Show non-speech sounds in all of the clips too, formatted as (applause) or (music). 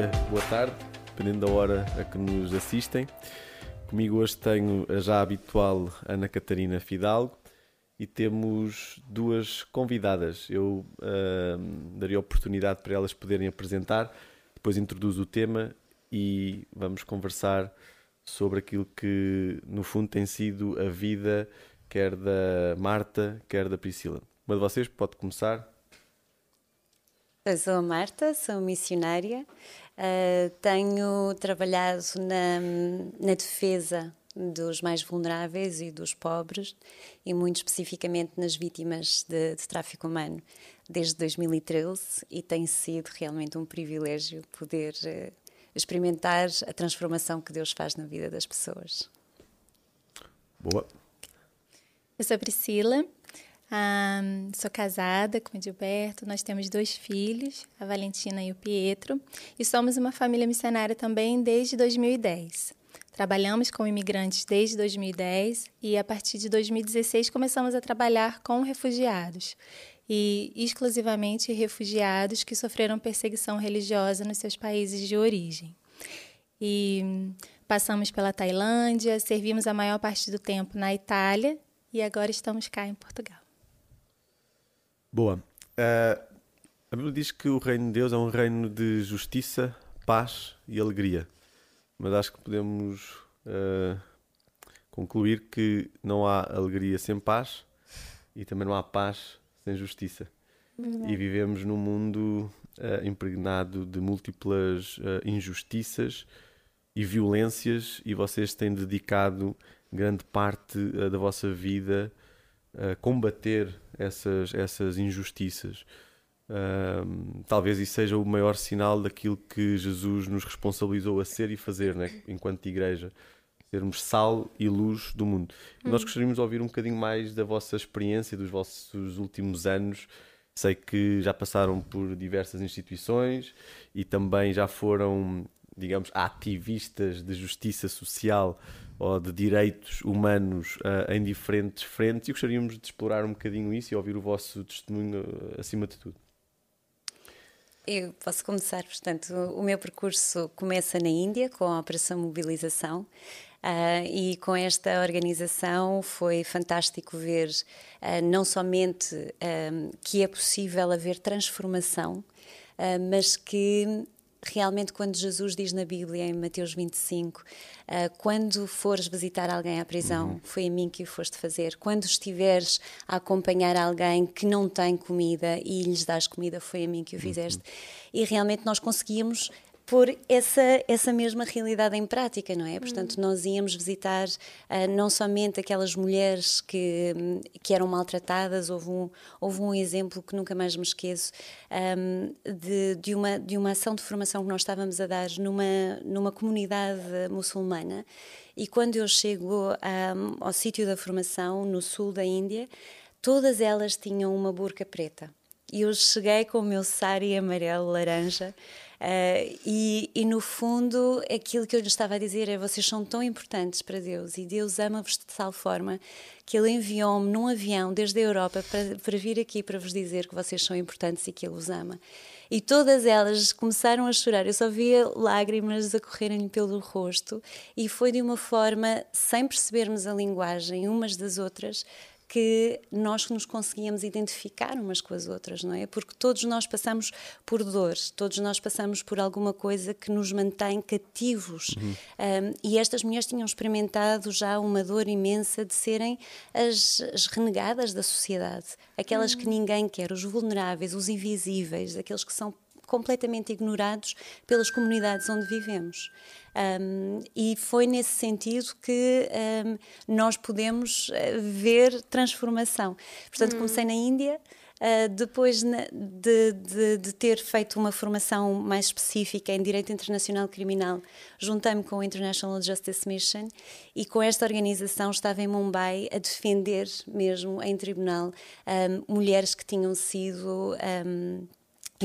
dia, boa tarde, dependendo da hora a que nos assistem. Comigo hoje tenho a já habitual Ana Catarina Fidalgo e temos duas convidadas. Eu uh, daria oportunidade para elas poderem apresentar, depois introduzo o tema e vamos conversar sobre aquilo que, no fundo, tem sido a vida quer da Marta, quer da Priscila. Uma de vocês pode começar. Eu sou a Marta, sou missionária, uh, tenho trabalhado na, na defesa dos mais vulneráveis e dos pobres e muito especificamente nas vítimas de, de, tráfico humano desde 2013 e tem sido realmente um privilégio poder uh, experimentar a transformação que Deus faz na vida das pessoas. Boa. Eu sou a Priscila, um, sou casada com o Gilberto, nós temos dois filhos, a Valentina e o Pietro, e somos uma família missionária também desde 2010. Trabalhamos com imigrantes desde 2010 e a partir de 2016 começamos a trabalhar com refugiados e exclusivamente refugiados que sofreram perseguição religiosa nos seus países de origem. E passamos pela Tailândia, servimos a maior parte do tempo na Itália e agora estamos cá em Portugal. Boa. Uh, a Bíblia diz que o reino de Deus é um reino de justiça, paz e alegria. Mas acho que podemos uh, concluir que não há alegria sem paz e também não há paz sem justiça. E vivemos num mundo uh, impregnado de múltiplas injustiças e violências, e vocês têm dedicado grande parte da vossa vida a combater essas, essas injustiças. Talvez isso seja o maior sinal daquilo que Jesus nos responsabilizou a ser e fazer, né? enquanto igreja. Sermos sal e luz do mundo. Hum. Nós gostaríamos de ouvir um bocadinho mais da vossa experiência, dos vossos últimos anos. Sei que já passaram por diversas instituições e também já foram, digamos, ativistas de justiça social ou de direitos humanos uh, em diferentes frentes e gostaríamos de explorar um bocadinho isso e ouvir o vosso testemunho uh, acima de tudo. Eu posso começar, portanto, o meu percurso começa na Índia com a Operação Mobilização. Uh, e com esta organização foi fantástico ver uh, não somente uh, que é possível haver transformação, mas que realmente quando Jesus diz na Bíblia, em Mateus 25, uh, ah, quando fores visitar alguém à prisão, uhum. foi a mim que o foste fazer. Quando estiveres a acompanhar alguém que não tem comida e lhes dás comida, foi a mim que o fizeste. Uhum. E realmente nós conseguimos pôr essa, essa mesma realidade em prática, não é? Portanto, uhum. nós íamos visitar uh, não somente aquelas mulheres que, que eram maltratadas, houve um, houve um exemplo que nunca mais me esqueço, um, de, de, uma, de uma ação de formação que nós estávamos a dar numa, numa comunidade muçulmana. E quando eu chego um, ao sítio da formação, no sul da Índia, todas elas tinham uma burca preta. E eu cheguei com o meu sari amarelo, laranja, Uh, e, e, no fundo, aquilo que eu lhe estava a dizer é: vocês são tão importantes para Deus e Deus ama-vos de tal forma que Ele enviou-me num avião desde a Europa para, para vir aqui para vos dizer que vocês são importantes e que Ele os ama. E todas elas começaram a chorar. Eu só via lágrimas a correrem pelo rosto, e foi de uma forma, sem percebermos a linguagem umas das outras, que nós nos conseguíamos identificar umas com as outras, não é? Porque todos nós passamos por dores, todos nós passamos por alguma coisa que nos mantém cativos. Uhum. Um, e estas mulheres tinham experimentado já uma dor imensa de serem as, as renegadas da sociedade, aquelas uhum. que ninguém quer, os vulneráveis, os invisíveis, aqueles que são completamente ignorados pelas comunidades onde vivemos. Um, e foi nesse sentido que um, nós podemos eh, ver transformação. Portanto, hum. comecei na Índia. Uh, depois de, de, de, ter feito uma formação mais específica em Direito Internacional Criminal, juntei-me com o International Justice Mission e com esta organização estava em Mumbai a defender mesmo em tribunal um, mulheres que tinham sido um,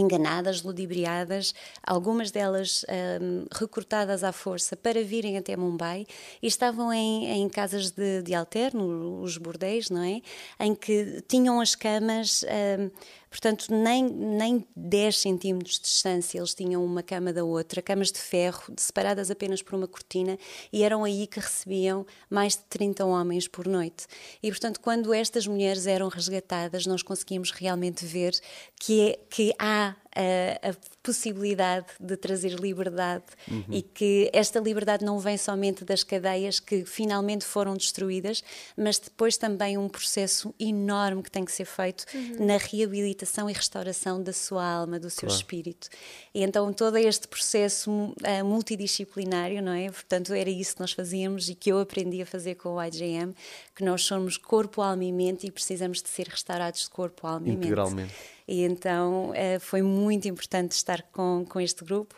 enganadas, ludibriadas, algumas delas um, recrutadas à força para virem até Mumbai e estavam em, em casas de, de alterno, os bordéis, não é? Em que tinham as camas. Um, portanto, nem, nem 10 centímetros de distância eles tinham uma cama da outra, camas de ferro, separadas apenas por uma cortina, e eram aí que recebiam mais de 30 homens por noite. E, portanto, quando estas mulheres eram resgatadas, nós conseguimos realmente ver que, é, que há a, a, possibilidade de trazer liberdade uhum. e que esta liberdade não vem somente das cadeias que finalmente foram destruídas, mas depois também um processo enorme que tem que ser feito uhum. na reabilitação e restauração da sua alma, do seu claro. espírito. E então todo este processo uh, multidisciplinário, não é? Portanto, era isso que nós fazíamos e que eu aprendi a fazer com o IGM, que nós somos corpo, alma e mente e precisamos de ser restaurados de corpo, alma e mente. Integralmente. E então uh, foi muito importante estar com, com este grupo.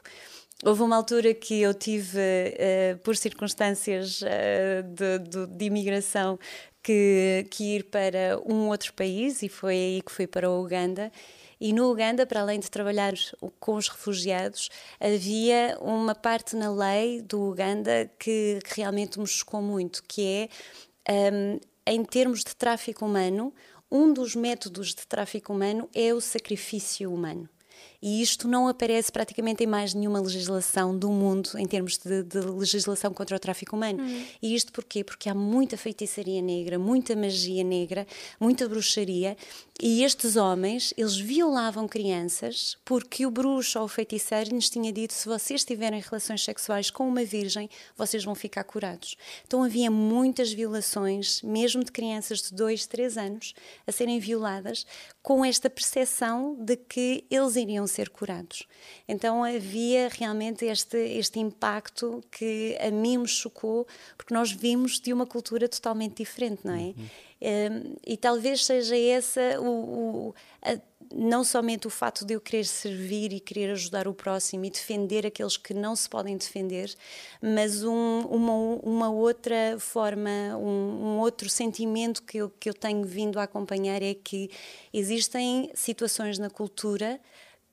Houve uma altura que eu tive, uh, por circunstâncias uh, de, de, de, imigração, que, que ir para um outro país e foi aí que fui para o Uganda. E no Uganda, para além de trabalhar com os refugiados, havia uma parte na lei do Uganda que, realmente me chocou muito, que é, um, em termos de tráfico humano, um dos métodos de tráfico humano é o sacrifício humano. E isto não aparece praticamente em mais nenhuma legislação do mundo em termos de, de legislação contra o tráfico humano. Hum. E isto porquê? Porque há muita feitiçaria negra, muita magia negra, muita bruxaria e estes homens, eles violavam crianças porque o bruxo ou o feiticeiro lhes tinha dito se vocês tiverem relações sexuais com uma virgem, vocês vão ficar curados. Então havia muitas violações, mesmo de crianças de 2, 3 anos, a serem violadas com esta percepção de que eles iriam ser curados. Então havia realmente este, este impacto que a mim me chocou, porque nós vimos de uma cultura totalmente diferente, não é? Uhum. Um, e talvez seja essa o, o a, não somente o fato de eu querer servir e querer ajudar o próximo e defender aqueles que não se podem defender, mas um, uma, uma outra forma, um, um, outro sentimento que eu, que eu tenho vindo a acompanhar é que existem situações na cultura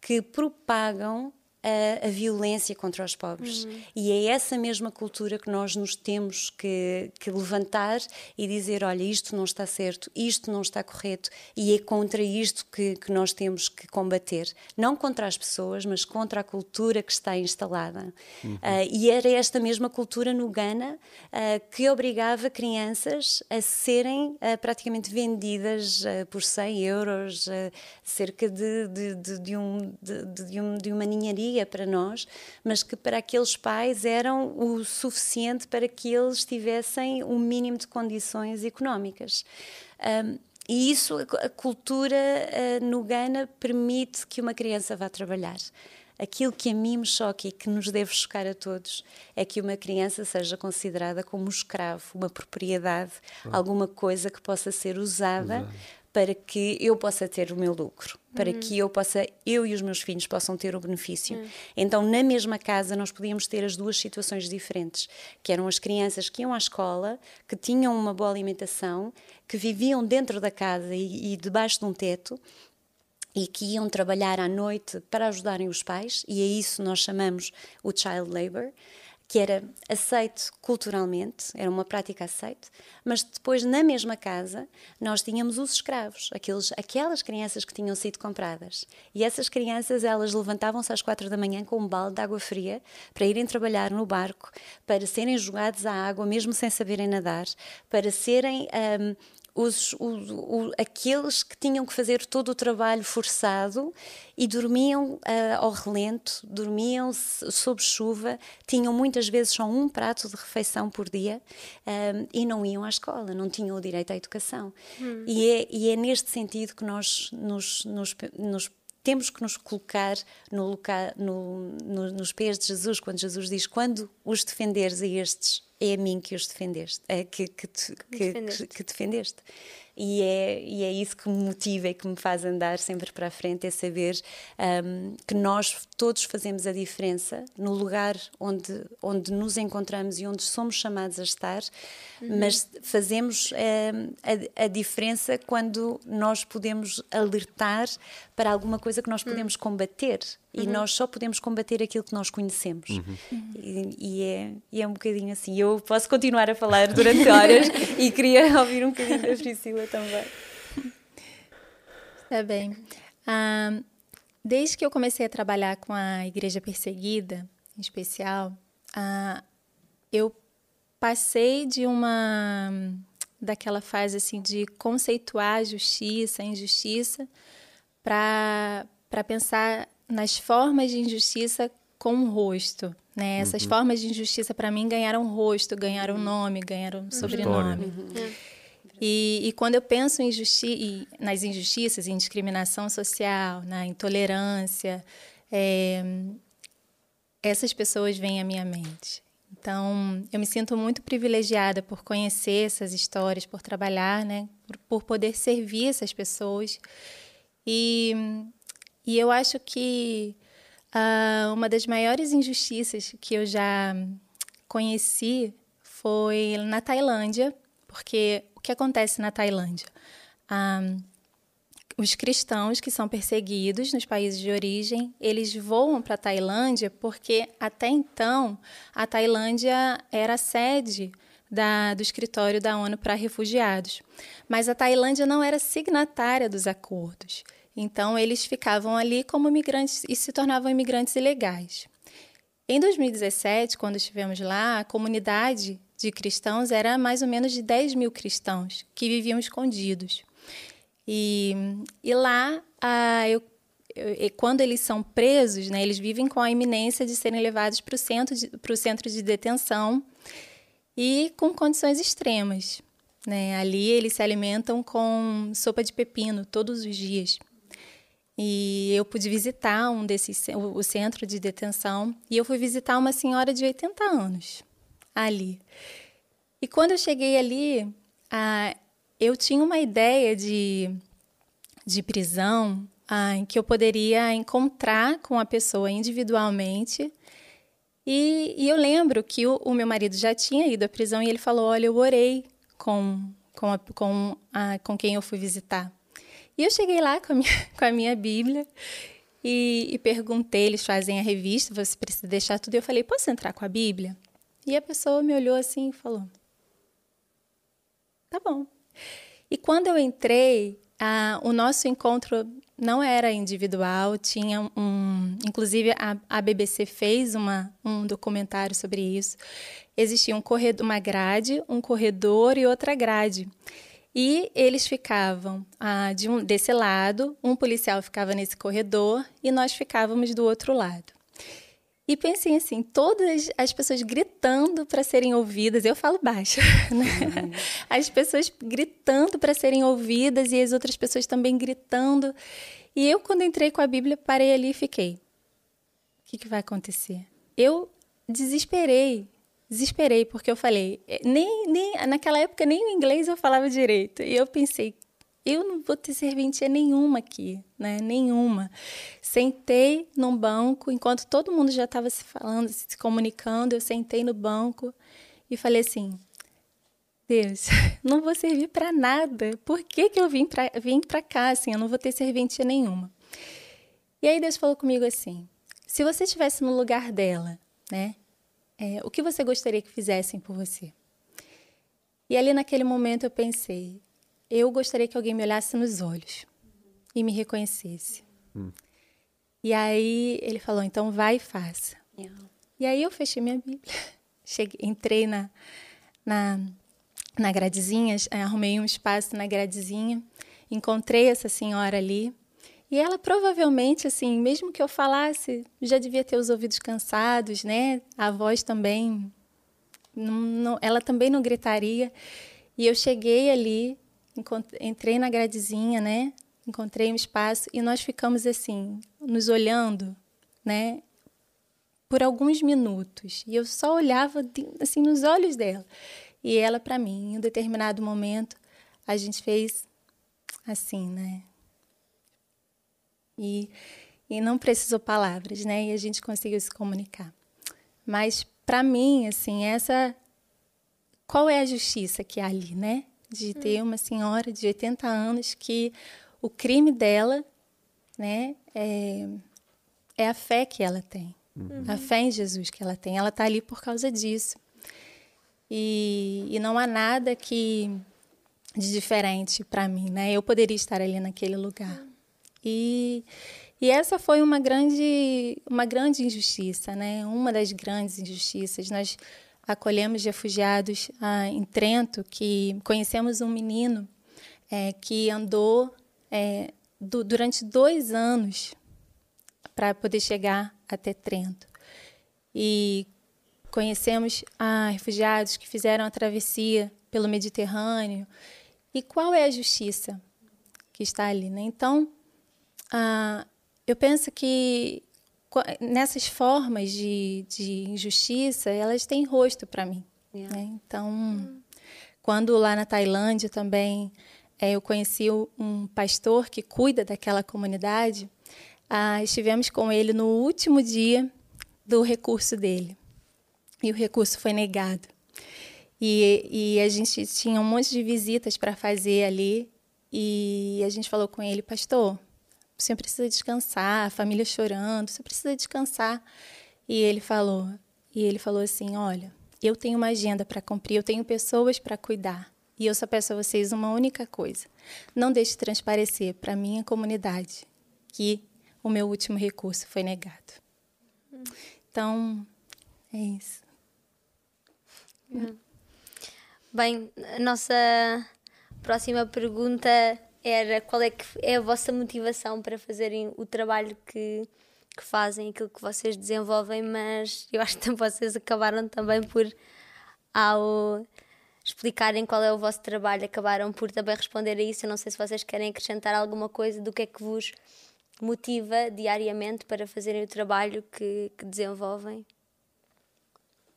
que propagam a, a violência contra os pobres. Uhum. E é essa mesma cultura que nós nos temos que, que, levantar e dizer: olha, isto não está certo, isto não está correto, e é contra isto que, que nós temos que combater. Não contra as pessoas, mas contra a cultura que está instalada. Uhum. Uh, e era esta mesma cultura no Ghana uh, que obrigava crianças a serem uh, praticamente vendidas por 100 euros, cerca de, de, de, de, um, de, um, de uma ninharia para nós, mas que para aqueles pais eram o suficiente para que eles tivessem um mínimo de condições económicas. Um, e isso, a cultura uh, no Ghana permite que uma criança vá trabalhar. Aquilo que a mim me choca e que nos deve chocar a todos é que uma criança seja considerada como um escravo, uma propriedade, alguma coisa que possa ser usada Exato para que eu possa ter o meu lucro, para uhum. que eu possa, eu e os meus filhos possam ter o benefício. Uhum. Então, na mesma casa, nós podíamos ter as duas situações diferentes, que eram as crianças que iam à escola, que tinham uma boa alimentação, que viviam dentro da casa e, e debaixo de um teto, e que iam trabalhar à noite para ajudarem os pais, e a isso nós chamamos o child labor que era aceito culturalmente, era uma prática aceite, mas depois na mesma casa nós tínhamos os escravos, aqueles, aquelas crianças que tinham sido compradas. E essas crianças, elas levantavam-se às quatro da manhã com um balde de água fria para irem trabalhar no barco, para serem jogados à água mesmo sem saberem nadar, para serem um, os, aqueles que tinham que fazer todo o trabalho forçado e dormiam uh, ao relento, dormiam sob chuva, tinham muitas vezes só um prato de refeição por dia um, e não iam à escola, não tinham o direito à educação. Hum. E, é, e, é, neste sentido que nós nos, nos, nos temos que nos colocar no no, no, nos pés de Jesus, quando Jesus diz: Quando os defenderes a estes, é a mim que os defendeste, é, que, que, que, defendeste. que, defendeste. E é, e é isso que me motiva e que me faz andar sempre para a frente: é saber um, que nós todos fazemos a diferença no lugar onde, onde nos encontramos e onde somos chamados a estar, uhum. mas fazemos um, a, a, diferença quando nós podemos alertar para alguma coisa que nós uhum. podemos uhum. combater. E uhum. nós só podemos combater aquilo que nós conhecemos. Uhum. E, e, é, e é um bocadinho assim. Eu posso continuar a falar durante horas (laughs) e queria ouvir um bocadinho da Priscila também. Está bem. Ah, desde que eu comecei a trabalhar com a Igreja Perseguida, em especial, ah, eu passei de uma daquela fase assim de conceituar a justiça, a injustiça, para pensar nas formas de injustiça com um rosto. Né? Essas uhum. formas de injustiça, para mim, ganharam rosto, ganharam nome, ganharam sobrenome. Uhum. E, e, quando eu penso em nas injustiças, em discriminação social, na intolerância, é, essas pessoas vêm à minha mente. Então, eu me sinto muito privilegiada por conhecer essas histórias, por trabalhar, né, por, por poder servir essas pessoas. E, e eu acho que uh, uma das maiores injustiças que eu já conheci foi na Tailândia, porque o que acontece na Tailândia? Um, os cristãos que são perseguidos nos países de origem, eles voam para a Tailândia porque até então a Tailândia era sede da, do escritório da ONU para refugiados. Mas a Tailândia não era signatária dos acordos. Então eles ficavam ali como imigrantes e se tornavam imigrantes ilegais. Em 2017, quando estivemos lá, a comunidade de cristãos era mais ou menos de 10 mil cristãos que viviam escondidos. E, e lá, ah, eu, eu, quando eles são presos, né, eles vivem com a iminência de serem levados para o centro, de, centro de detenção e com condições extremas. Né? Ali eles se alimentam com sopa de pepino todos os dias. E eu pude visitar um desses, o, centro de detenção e eu fui visitar uma senhora de 80 anos ali. E quando eu cheguei ali, ah, eu tinha uma ideia de, de prisão ah, em que eu poderia encontrar com a pessoa individualmente. E, e eu lembro que o, o, meu marido já tinha ido à prisão e ele falou: Olha, eu orei com, com, a, com, a, com quem eu fui visitar. E eu cheguei lá com a minha, (laughs) com a minha Bíblia e, e perguntei: eles fazem a revista, você precisa deixar tudo. E eu falei: Posso entrar com a Bíblia? E a pessoa me olhou assim e falou: Tá bom. E quando eu entrei, a, o nosso encontro não era individual, tinha um. Inclusive, a, a BBC fez uma, um documentário sobre isso. Existia um corredor, uma grade, um corredor e outra grade. E eles ficavam ah, de um, desse lado, um policial ficava nesse corredor e nós ficávamos do outro lado. E pensem assim, todas as pessoas gritando para serem ouvidas, eu falo baixo, (laughs) né? Uhum. As pessoas gritando para serem ouvidas e as outras pessoas também gritando. E eu, quando entrei com a Bíblia, parei ali e fiquei. O que, que vai acontecer? Eu desesperei, desesperei, porque eu falei, eh, nem, nem naquela época nem o inglês eu falava direito. E eu pensei, eu não vou ter serventia nenhuma aqui, né? Nenhuma. Sentei num banco, enquanto todo mundo já estava se falando, se comunicando, eu sentei no banco e falei assim: Deus, (laughs) não vou servir para nada. Por que, que eu vim para vim cá assim? Eu não vou ter serventia nenhuma. E aí Deus falou comigo assim: se você estivesse no lugar dela, né? É, o que você gostaria que fizessem por você? E ali naquele momento eu pensei: eu gostaria que alguém me olhasse nos olhos e me reconhecesse. Hum. E aí ele falou, então vai e faça. Yeah. E aí eu fechei minha Bíblia, (laughs) Cheguei, entrei na, na, na gradezinha, arrumei um espaço na gradezinha, encontrei essa senhora ali. E ela provavelmente, assim, mesmo que eu falasse, já devia ter os ouvidos cansados, né? A voz também, não, não, ela também não gritaria. E eu cheguei ali, entrei na gradezinha, né? Encontrei um espaço e nós ficamos assim, nos olhando, né? Por alguns minutos. E eu só olhava assim nos olhos dela. E ela para mim, em um determinado momento, a gente fez assim, né? E, e não precisou palavras, né? E a gente conseguiu se comunicar. Mas para mim, assim, essa qual é a justiça que há ali, né? De ter uma senhora de 80 anos que o crime dela, né, é, é a fé que ela tem, uhum. a fé em Jesus que ela tem. Ela está ali por causa disso. E, e não há nada que de diferente para mim, né? Eu poderia estar ali naquele lugar. E, e essa foi uma grande, uma grande injustiça, né? Uma das grandes injustiças. Nós acolhemos refugiados ah, em Trento, que conhecemos um menino é, que andou é, do, durante dois anos para poder chegar até Trento. E conhecemos ah, refugiados que fizeram a travessia pelo Mediterrâneo. E qual é a justiça que está ali? Né? Então, ah, eu penso que nessas formas de, de injustiça, elas têm rosto para mim. Yeah. Né? Então, hum. quando lá na Tailândia também é, eu conheci um pastor que cuida daquela comunidade, ah, estivemos com ele no último dia do recurso dele. E o recurso foi negado. E, e a gente tinha um monte de visitas para fazer ali. E a gente falou com ele, pastor, você precisa descansar, a família chorando, você precisa descansar. E ele falou, e ele falou assim, olha, eu tenho uma agenda para cumprir, eu tenho pessoas para cuidar. E eu só peço a vocês uma única coisa: não deixe transparecer para a minha comunidade que o meu último recurso foi negado. Então, é isso. Bem, a nossa próxima pergunta era qual é que é a vossa motivação para fazerem o trabalho que, que fazem, aquilo que vocês desenvolvem, mas eu acho que (laughs) vocês acabaram também por, ao explicarem qual é o vosso trabalho, acabaram por também responder a isso. Eu não sei se vocês querem acrescentar alguma coisa do que é que vos motiva diariamente para fazerem o trabalho que, que desenvolvem.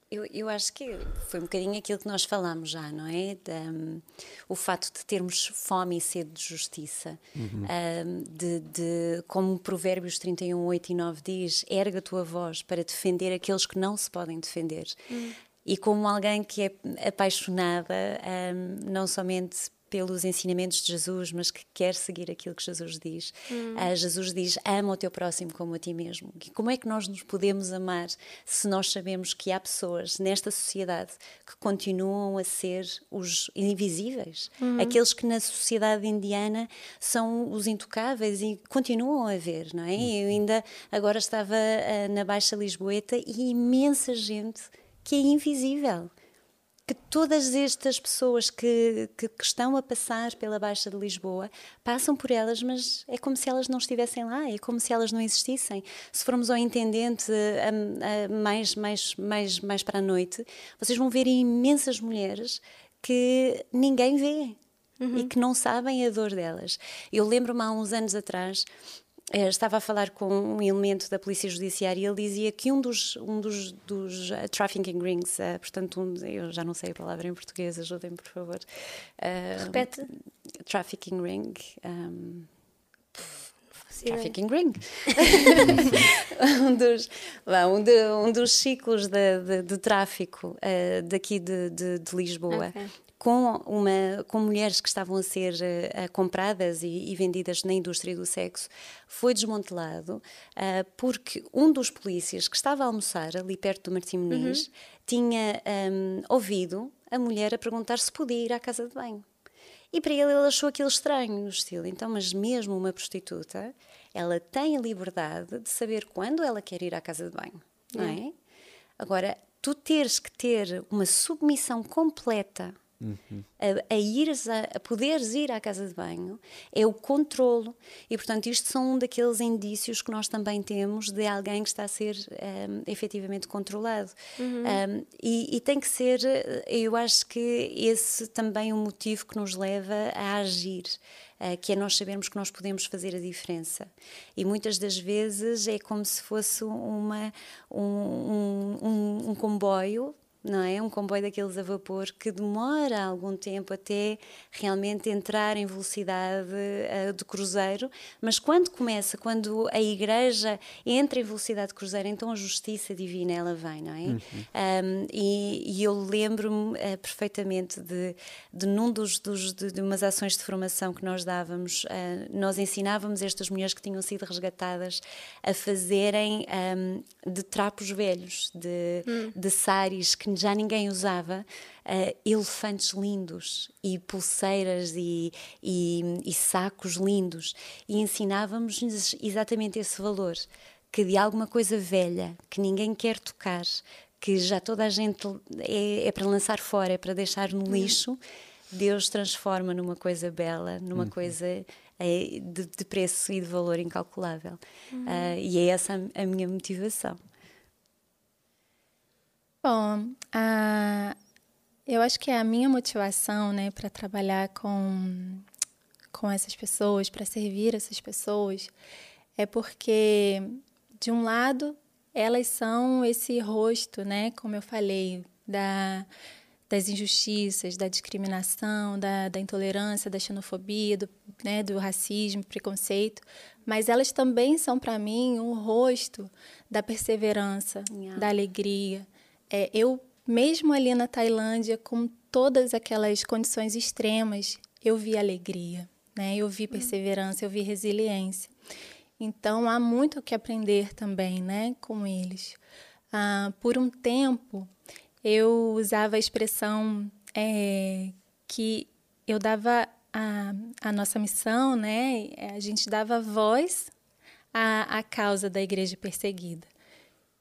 Eu, eu, acho que foi um bocadinho aquilo que nós falámos já, não é? De, um, o fato de termos fome e sede de justiça, uhum. um, de, de, como Provérbios 31, 8 e 9 diz, erga a tua voz para defender aqueles que não se podem defender. Uhum. E como alguém que é apaixonada, um, não somente pelos ensinamentos de Jesus, mas que quer seguir aquilo que Jesus diz. Hum. Uh, Jesus diz: ama o teu próximo como a ti mesmo. E como é que nós nos podemos amar se nós sabemos que há pessoas nesta sociedade que continuam a ser os invisíveis? Hum. Aqueles que na sociedade indiana são os intocáveis e continuam a ver, não é? Eu ainda agora estava uh, na Baixa Lisboeta e imensa gente que é invisível que todas estas pessoas que, que, que, estão a passar pela Baixa de Lisboa passam por elas, mas é como se elas não estivessem lá, é como se elas não existissem. Se formos ao intendente a, a, mais, mais, mais, mais para a noite, vocês vão ver imensas mulheres que ninguém vê. Uhum. E que não sabem a dor delas. Eu lembro-me há uns anos atrás estava a falar com um elemento da Polícia Judiciária e ele dizia que um dos, um dos, dos uh, trafficking rings, uh, portanto, um, eu já não sei a palavra em português, ajudem-me, por favor. Uh, Repete. Trafficking ring. Um, Trafficking Ring. (laughs) um, dos, um, de, um, dos ciclos de, de, de tráfico uh, daqui de, de Lisboa. Okay com, uma, com mulheres que estavam a ser uh, compradas e, e, vendidas na indústria do sexo, foi desmantelado uh, porque um dos polícias que estava a almoçar ali perto do Martim Muniz uhum. tinha um, ouvido a mulher a perguntar se podia ir à casa de banho. E para ele, ele achou aquilo estranho, no estilo. Então, mas mesmo uma prostituta, ela tem a liberdade de saber quando ela quer ir à casa de banho, não é? Agora, tu teres que ter uma submissão completa Uhum. A, a, ires a, a, poderes ir à casa de banho é o controlo e portanto isto são um daqueles indícios que nós também temos de alguém que está a ser um, efetivamente controlado uhum. um, e, e, tem que ser eu acho que esse também é um motivo que nos leva a agir uh, que é nós sabermos que nós podemos fazer a diferença e muitas das vezes é como se fosse uma um, um, um, um comboio não é? Um comboio daqueles a vapor que demora algum tempo até realmente entrar em velocidade uh, de cruzeiro, mas quando começa, quando a igreja entra em velocidade de cruzeiro, então a justiça divina ela vem, não é? Uhum. Um, e, e, eu lembro-me uh, perfeitamente de, de num dos, dos de, de, umas ações de formação que nós dávamos, uh, nós ensinávamos estas mulheres que tinham sido resgatadas a fazerem um, de trapos velhos, de, uhum. de saris que que já ninguém usava, uh, elefantes lindos e pulseiras e, e, e sacos lindos. E ensinávamos-lhes exatamente esse valor que de alguma coisa velha que ninguém quer tocar, que já toda a gente é, é para lançar fora, é para deixar no lixo, Deus transforma numa coisa bela, numa uhum. coisa é, de, de, preço e de valor incalculável. Uhum. Uh, e é essa a, a, minha motivação. Bom, a, eu acho que a minha motivação né, para trabalhar com, com essas pessoas, para servir essas pessoas, é porque, de um lado, elas são esse rosto, né, como eu falei, da, das injustiças, da discriminação, da, da intolerância, da xenofobia, do, né, do racismo, preconceito, mas elas também são para mim um rosto da perseverança, yeah. da alegria. É, eu, mesmo ali na Tailândia, com todas aquelas condições extremas, eu vi alegria, né? eu vi perseverança, eu vi resiliência. Então há muito o que aprender também, né, com eles. Ah, por um tempo eu usava a expressão é, que eu dava a, a nossa missão, né? A gente dava voz à, à causa da igreja perseguida.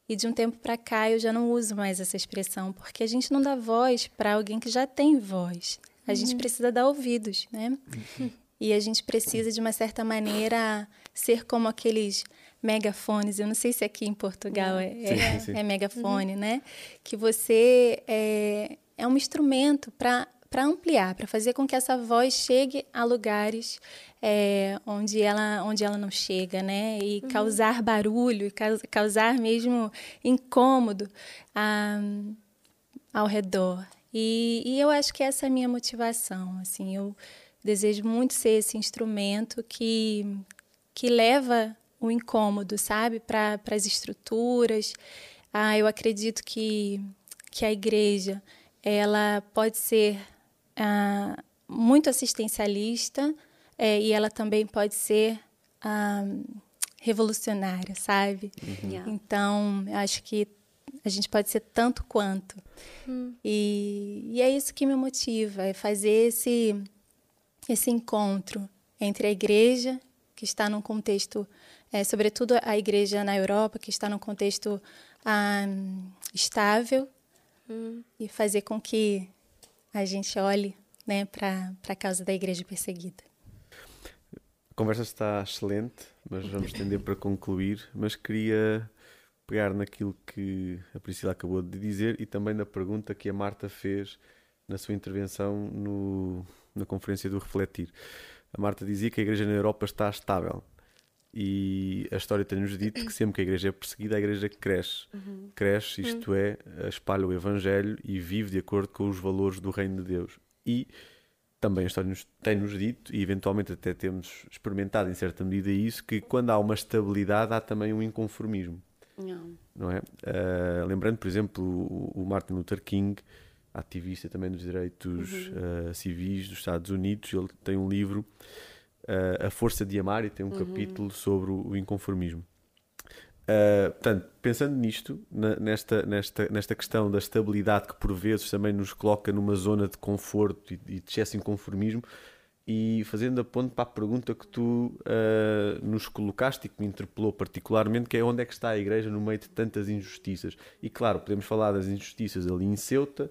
E de um tempo para cá eu já não uso mais essa expressão, porque a gente não dá voz para alguém que já tem voz. A uhum. gente precisa dar ouvidos, né? Uhum. E a gente precisa, de uma certa maneira, ser como aqueles megafones. Eu não sei se aqui em Portugal é, é, sim, sim. é megafone, uhum. né? Que você é, é um instrumento para para ampliar, para fazer com que essa voz chegue a lugares é, onde, ela, onde ela não chega, né? E uhum. causar barulho, causar mesmo incômodo ah, ao redor. E, e eu acho que essa é a minha motivação. Assim, eu desejo muito ser esse instrumento que, que leva o incômodo, sabe, para as estruturas. Ah, eu acredito que, que a igreja ela pode ser ah, muito assistencialista é, e ela também pode ser ah, revolucionária, sabe? Uhum. Yeah. Então, acho que a gente pode ser tanto quanto. Hum. E, e é isso que me motiva, é fazer esse esse encontro entre a igreja, que está num contexto, é, sobretudo a igreja na Europa, que está num contexto ah, estável, hum. e fazer com que a gente olhe né, para a causa da igreja perseguida. A conversa está excelente, mas vamos tender para concluir. Mas queria pegar naquilo que a Priscila acabou de dizer e também na pergunta que a Marta fez na sua intervenção no, na conferência do Refletir. A Marta dizia que a igreja na Europa está estável. E a história tem-nos dito que sempre que a igreja é perseguida, a igreja cresce. Uhum. Cresce, isto uhum. é, espalha o Evangelho e vive de acordo com os valores do Reino de Deus. E também a história tem-nos dito, e eventualmente até temos experimentado em certa medida isso, que quando há uma estabilidade há também um inconformismo. Não. Não é? Uh, lembrando, por exemplo, o, o Martin Luther King ativista também dos direitos uhum. uh, civis dos Estados Unidos. Ele tem um livro, uh, A Força de Amar, e tem um uhum. capítulo sobre o inconformismo. Uh, portanto, pensando nisto, na, nesta, nesta, nesta questão da estabilidade que por vezes também nos coloca numa zona de conforto e, e de excesso inconformismo, e fazendo a ponto para a pergunta que tu uh, nos colocaste e que me interpelou particularmente, que é onde é que está a Igreja no meio de tantas injustiças? E claro, podemos falar das injustiças ali em Ceuta,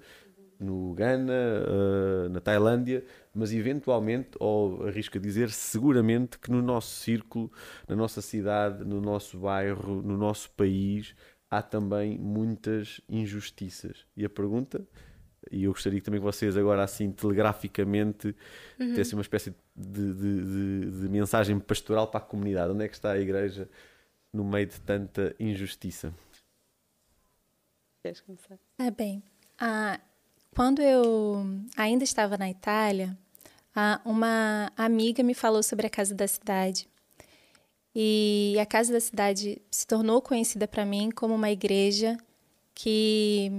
no Ghana, uh, na Tailândia, mas eventualmente, ou arrisco a dizer, seguramente que no nosso círculo, na nossa cidade, no nosso bairro, no nosso país, há também muitas injustiças. E a pergunta, e eu gostaria também que vocês agora assim telegraficamente uhum. dessem uma espécie de, de, de, de, mensagem pastoral para a comunidade. Onde é que está a igreja no meio de tanta injustiça? Queres começar? Ah, bem, ah, quando eu ainda estava na Itália, uma amiga me falou sobre a Casa da Cidade. E a Casa da Cidade se tornou conhecida para mim como uma igreja que,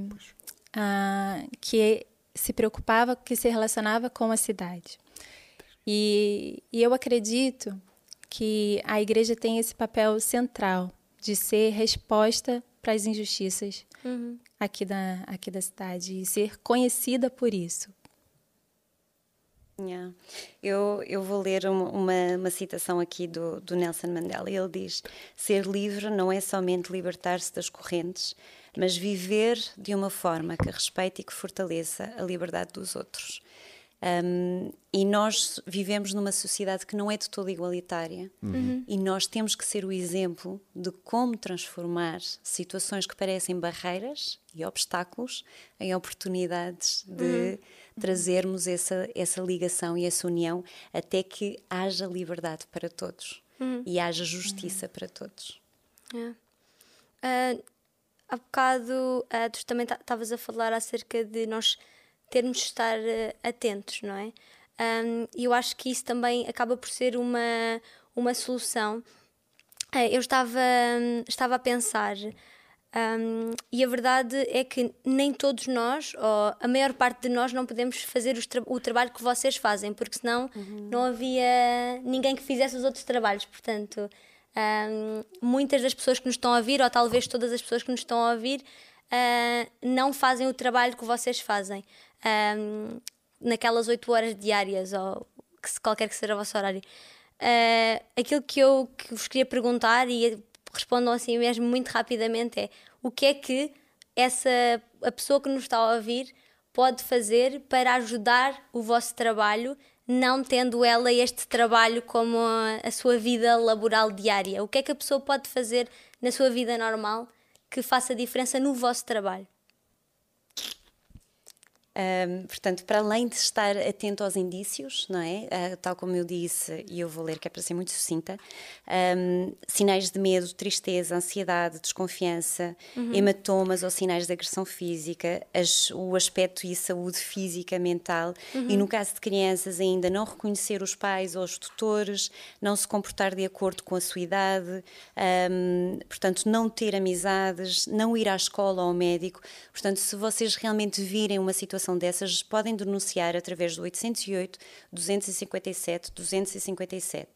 que se preocupava, que se relacionava com a cidade. E, e eu acredito que a igreja tem esse papel central de ser resposta para as injustiças uhum. aqui, da, aqui da cidade e ser conhecida por isso. Yeah. Eu, eu vou ler uma, uma, uma, citação aqui do, do Nelson Mandela. Ele diz: Ser livre não é somente libertar-se das correntes, mas viver de uma forma que respeite e que fortaleça a liberdade dos outros. Um, e nós vivemos numa sociedade que não é de todo igualitária uhum. e nós temos que ser o exemplo de como transformar situações que parecem barreiras e obstáculos em oportunidades de uhum. trazermos essa, essa ligação e essa união até que haja liberdade para todos uhum. e haja justiça para todos. É. Uh, há bocado uh, tu também estavas a falar acerca de nós termos de estar uh, atentos, não é? Um, e eu acho que isso também acaba por ser uma, uma solução. Uh, eu estava, um, estava a pensar, um, e a verdade é que nem todos nós, ou a maior parte de nós, não podemos fazer tra o trabalho que vocês fazem, porque senão uhum. não havia ninguém que fizesse os outros trabalhos. Portanto, muitas das pessoas que nos estão a ouvir, ou talvez todas as pessoas que nos estão a ouvir, uh, não fazem o trabalho que vocês fazem naquelas 8 horas diárias ou que, qualquer que seja o vosso horário. Uh, aquilo que eu que vos queria perguntar e respondam assim mesmo muito rapidamente é o que é que essa a pessoa que nos está a ouvir pode fazer para ajudar o vosso trabalho não tendo ela este trabalho como a, a sua vida laboral diária? O que é que a pessoa pode fazer na sua vida normal que faça diferença no vosso trabalho? Um, portanto, para além de estar atento aos indícios, não é? Uh, tal como eu disse, e eu vou ler que é para ser muito sucinta, um, sinais de medo, tristeza, ansiedade, desconfiança, uhum. hematomas ou sinais de agressão física, as, o aspecto e saúde física, mental, uhum. e no caso de crianças ainda não reconhecer os pais ou os tutores, não se comportar de acordo com a sua idade, um, portanto, não ter amizades, não ir à escola ou ao médico. Portanto, se vocês realmente virem uma situação situação dessas, podem denunciar através do 808 257 257.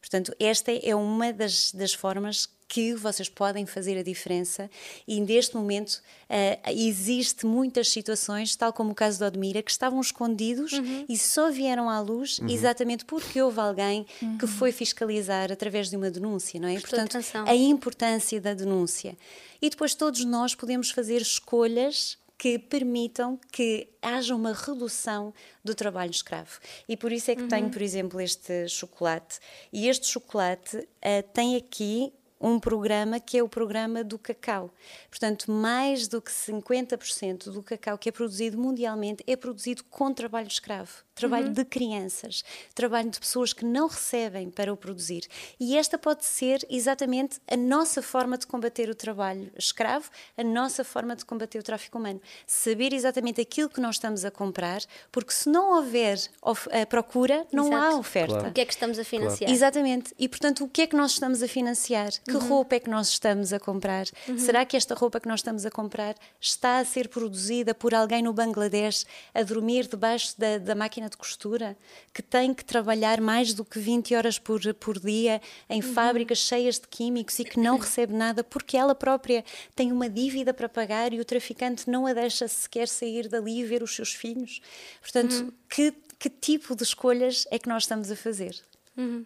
Portanto, esta é uma das, das formas que vocês podem fazer a diferença e neste momento uh, existe muitas situações, tal como o caso do Admira, que estavam escondidos uhum. e só vieram à luz uhum. exatamente porque houve alguém uhum. que foi fiscalizar através de uma denúncia, não é? Portanto, a importância da denúncia. E depois todos nós podemos fazer escolhas que permitam que haja uma redução do trabalho escravo. E por isso é que uhum. tenho, por exemplo, este chocolate. E este chocolate uh, tem aqui um programa que é o programa do cacau. Portanto, mais do que 50% do cacau que é produzido mundialmente é produzido com trabalho escravo trabalho uhum. de crianças, trabalho de pessoas que não recebem para o produzir. E esta pode ser exatamente a nossa forma de combater o trabalho escravo, a nossa forma de combater o tráfico humano. Saber exatamente aquilo que nós estamos a comprar, porque se não houver a procura, não Exato. há oferta. Claro. O que é que estamos a financiar? Claro. Exatamente. E portanto, o que é que nós estamos a financiar? Que uhum. roupa é que nós estamos a comprar? Uhum. Será que esta roupa que nós estamos a comprar está a ser produzida por alguém no Bangladesh a dormir debaixo da, da máquina de costura que tem que trabalhar mais do que 20 horas por, por dia em uhum. fábricas cheias de químicos e que não recebe nada porque ela própria tem uma dívida para pagar e o traficante não a deixa sequer sair dali e ver os seus filhos. Portanto, uhum. que, que tipo de escolhas é que nós estamos a fazer? Uhum.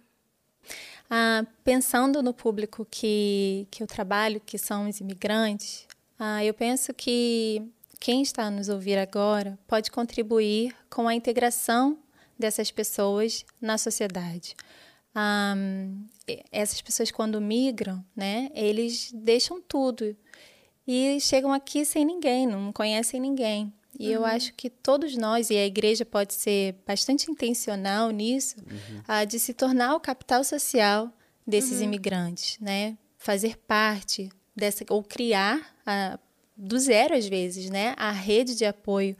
Ah, pensando no público que, que eu trabalho, que são os imigrantes, ah, eu penso que quem está a nos ouvir agora pode contribuir com a integração dessas pessoas na sociedade. Um, essas pessoas quando migram, né, eles deixam tudo e chegam aqui sem ninguém, não conhecem ninguém. E uhum. eu acho que todos nós, e a igreja pode ser bastante intencional nisso, uhum. uh, de se tornar o capital social desses uhum. imigrantes, né? Fazer parte dessa, ou criar uh, do zero às vezes, né, a rede de apoio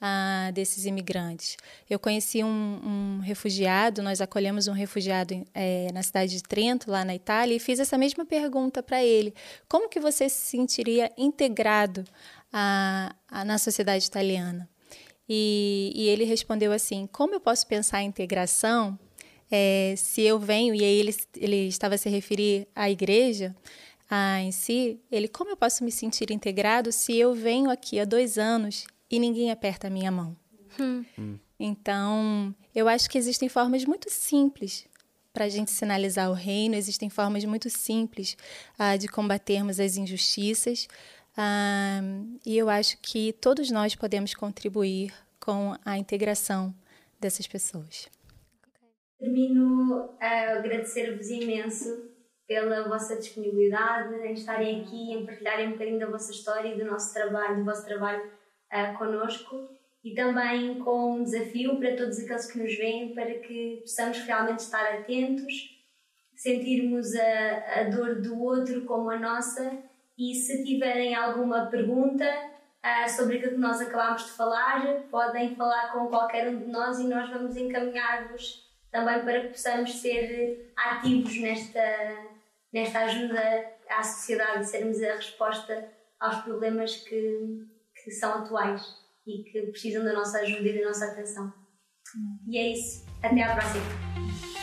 ah, desses imigrantes. Eu conheci um, um, refugiado, nós acolhemos um refugiado é, na cidade de Trento, lá na Itália, e fiz essa mesma pergunta para ele: como que você se sentiria integrado a, a, na sociedade italiana? E, e, ele respondeu assim: como eu posso pensar em integração é, se eu venho, e aí ele, ele estava a se referir à igreja, ah, em si, ele, como eu posso me sentir integrado se eu venho aqui há dois anos e ninguém aperta a minha mão? Hum. Então, eu acho que existem formas muito simples para a gente sinalizar o reino, existem formas muito simples ah, de combatermos as injustiças, ah, e eu acho que todos nós podemos contribuir com a integração dessas pessoas. Termino a agradecer-vos imenso pela vossa disponibilidade em estarem aqui, em partilharem um bocadinho da vossa história e do nosso trabalho, do vosso trabalho uh, connosco. E também com um desafio para todos aqueles que nos veem para que possamos realmente estar atentos, sentirmos a, a dor do outro como a nossa. E se tiverem alguma pergunta uh, sobre aquilo que nós acabámos de falar, podem falar com qualquer um de nós e nós vamos encaminhar-vos também para que possamos ser ativos nesta, nesta ajuda à sociedade e sermos a resposta aos problemas que, que são atuais e que precisam da nossa ajuda e da nossa atenção. E é isso. Até à próxima.